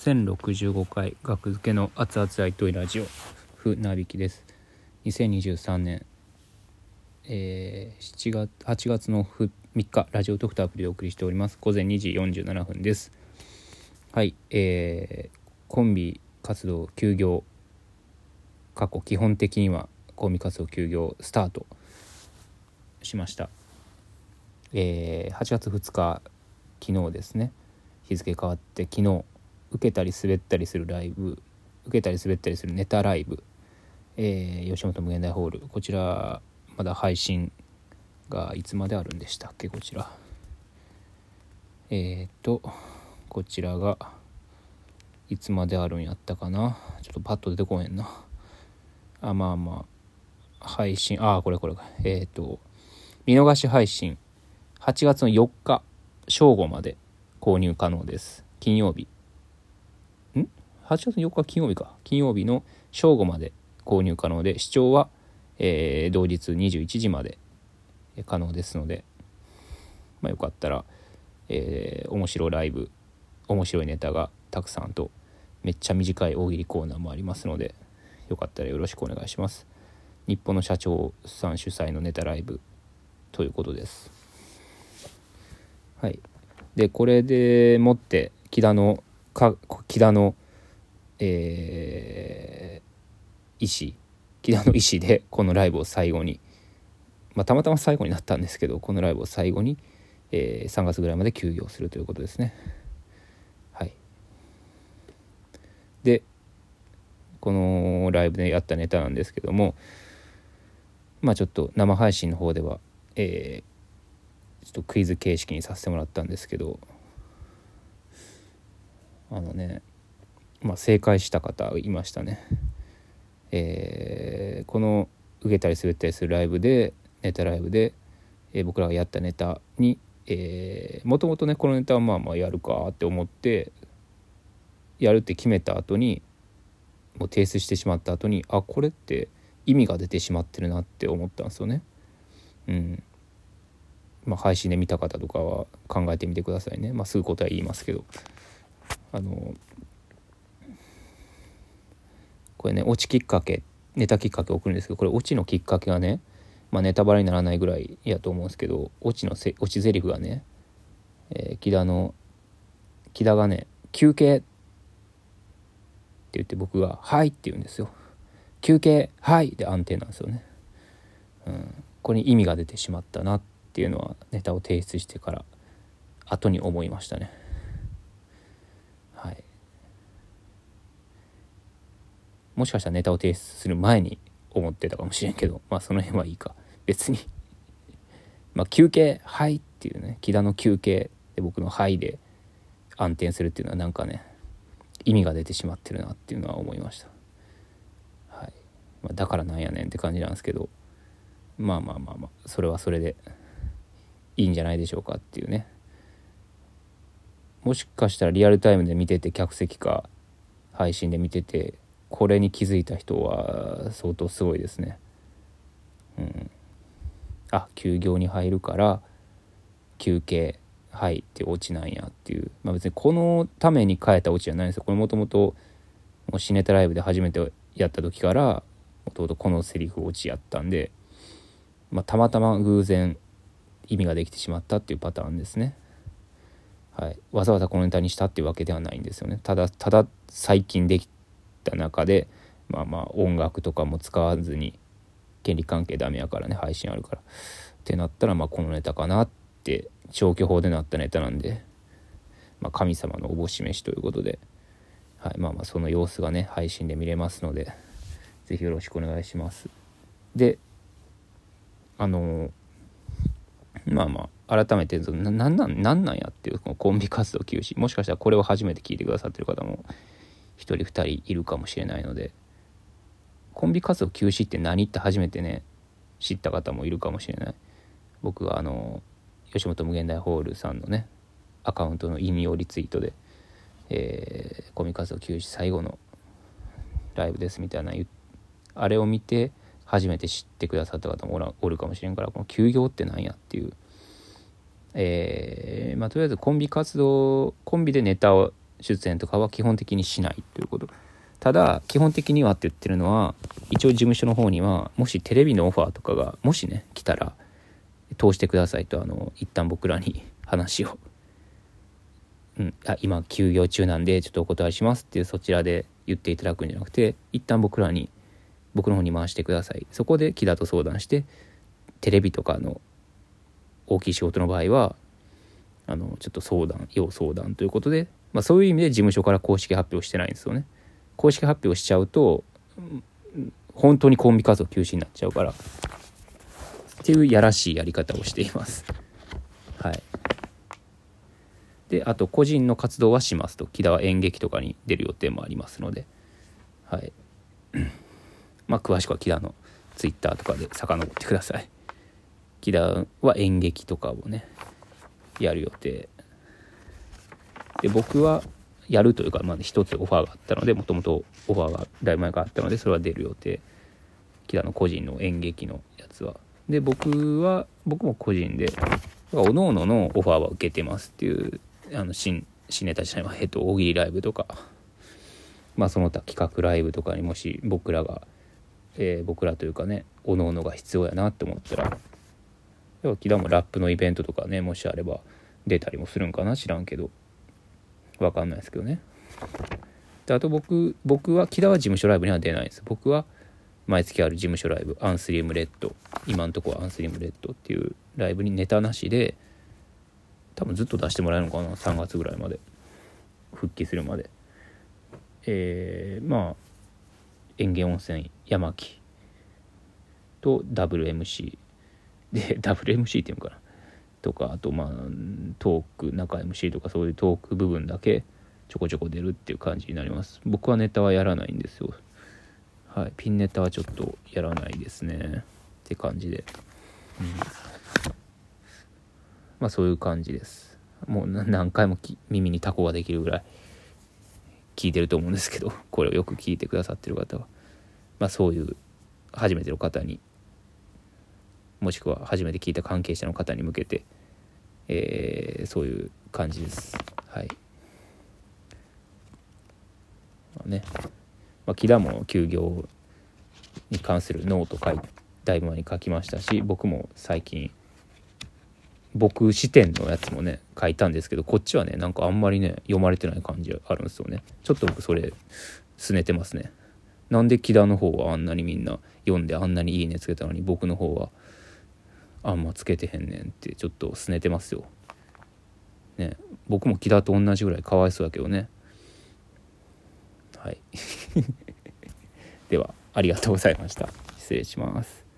1065回学付けの熱々アイトイラジオふなびきです。2023年、えー、7月8月の3日ラジオトクターアプリでお送りしております。午前2時47分です。はいえー、コンビ活動休業過去基本的にはコンビ活動休業スタートしました。えー、8月2日昨日ですね。日付変わって昨日受けたり滑ったりするライブ受けたり滑ったりするネタライブ、えー、吉本無限大ホール。こちらまだ配信がいつまであるんでしたっけ？こちら。えっ、ー、とこちらがいつまであるんやったかな？ちょっとパッと出てこへんな。あまあまあ。配信ああこれこれえっ、ー、と見逃し配信。8月の4日正午まで購入可能です。金曜日。8月4日金曜日か。金曜日の正午まで購入可能で視聴は、えー、同日21時まで可能ですので、まあ、よかったら、えー、面白いライブ面白いネタがたくさんとめっちゃ短い大喜利コーナーもありますのでよかったらよろしくお願いします。日本の社長さん主催のネタライブということです。はい。でこれでもって木田のか木田のえー、医師木田の医師でこのライブを最後に、まあ、たまたま最後になったんですけどこのライブを最後に、えー、3月ぐらいまで休業するということですね。はい、でこのライブでやったネタなんですけどもまあちょっと生配信の方では、えー、ちょっとクイズ形式にさせてもらったんですけどあのねまあ、正解した方いましたね。えー、この受けたり滑ったりするライブでネタライブで、えー、僕らがやったネタにもともとねこのネタはまあまあやるかって思ってやるって決めた後にもう提出してしまった後にあこれって意味が出てしまってるなって思ったんですよね。うんまあ、配信で見た方とかは考えてみてくださいね。まあ、すぐ答え言いますけどあのこれねオチきっかけネタきっかけを送るんですけどこれオチのきっかけがねまあネタバレにならないぐらいやと思うんですけどオチのせオチ台詞がね、えー、木田の木田がね「休憩」って言って僕が「はい」って言うんですよ。休憩はいで安定なんですよね。うん、これに意味が出てしまったなっていうのはネタを提出してから後に思いましたね。もしかしたらネタを提出する前に思ってたかもしれんけどまあその辺はいいか。別に。まあ休憩はいっていうね。木田の休憩で僕のはいで暗転するっていうのはなんかね意味が出てしまってるなっていうのは思いました。はい、まあ、だからなんやねんって感じなんですけど。まあまあまあまあそれはそれでいいんじゃないでしょうかっていうね。もしかしたらリアルタイムで見てて客席か配信で見ててこれに気づいた人は相当すごいですね。うん、あ休業に入るから休憩はいってオチなんやっていう、まあ、別にこのために変えたオチじゃないんですよこれもともとシネタライブで初めてやった時からもともとこのセリフオチやったんで、まあ、たまたま偶然意味ができてしまったっていうパターンですね。はい、わざわざこのネタにしたっていうわけではないんですよね。ただただ最近できた中でまあまあ音楽とかも使わずに権利関係ダメやからね配信あるから。ってなったらまあこのネタかなって消去法でなったネタなんで、まあ、神様のおぼし飯ということで、はい、まあまあその様子がね配信で見れますので是非よろしくお願いします。であのまあまあ改めてななんなんなんなんやっていうこのコンビ活動休止。もしかしたらこれを初めて聞いてくださってる方も1人2人いるかもしれないのでコンビ活動休止って何って初めてね知った方もいるかもしれない。僕はあの吉本無限大ホールさんのねアカウントの引用リツイートで、えー、コンビ活動休止最後のライブですみたいなあれを見て初めて知ってくださった方もおるかもしれんからこの休業って何やっていう。えー、まあとりあえずコンビ活動コンビでネタを出演とかは基本的にしないということ。ただ基本的にはって言ってるのは一応事務所の方にはもしテレビのオファーとかがもしね来たら通してくださいとあの一旦僕らに話を、うん、あ今休業中なんでちょっとお断りしますっていうそちらで言っていただくんじゃなくて一旦僕らに僕の方に回してください。そこで木田と相談してテレビとかの大きい仕事の場合はあのちょっと相談要相談ということで、まあ、そういう意味で事務所から公式発表してないんですよね。公式発表しちゃうと本当にコンビ活動休止になっちゃうからっていうやらしいやり方をしています。はい。であと個人の活動はしますと木田は演劇とかに出る予定もありますのではい まあ詳しくは木田のツイッターとかで遡ってください木田は演劇とかをねやる予定で僕はやるというか、まあ、一つオファーがあったのでもともとオファーがだいぶ前からあったのでそれは出る予定。木田の個人の演劇のやつは。で僕は僕も個人でおのおののオファーは受けてますっていうあの新新ネタじゃないえっと大喜利ライブとか。まあその他企画ライブとかにもし僕らが、えー、僕らというかねおのおのが必要やなって思ったら要は木田もラップのイベントとかねもしあれば出たりもするんかな知らんけど。分かんないですけどね。であと僕僕は木田は事務所ライブには出ないです。僕は毎月ある事務所ライブ。アンスリムレッド。今んとこはアンスリムレッドっていうライブにネタなしで多分ずっと出してもらえるのかな。3月ぐらいまで。復帰するまで。えー、まあ園芸温泉山木と WMC で WMC っていうのかな。とかあとまあトーク中 MC とかそういうトーク部分だけちょこちょこ出るっていう感じになります。僕はネタはやらないんですよ。はい。ピンネタはちょっとやらないですね。って感じで、うん、まあそういう感じです。もう何回も耳にタコができるぐらい聞いてると思うんですけどこれをよく聞いてくださってる方は。まあそういう初めての方にもしくは初めて聞いた関係者の方に向けて、えー、そういう感じです。はい。まあ、ね、まあ、木田も休業に関するノート書いだいぶ前に書きましたし僕も最近僕視点のやつもね書いたんですけどこっちはねなんかあんまりね読まれてない感じあるんですよねちょっと僕それすねてますねなんで木田の方はあんなにみんな読んであんなにいいねつけたのに僕の方はあんまつけてへんねんってちょっと拗ねてますよ。ね僕も木田と同じぐらいかわいそうだけどね。はい。ではありがとうございました。失礼します。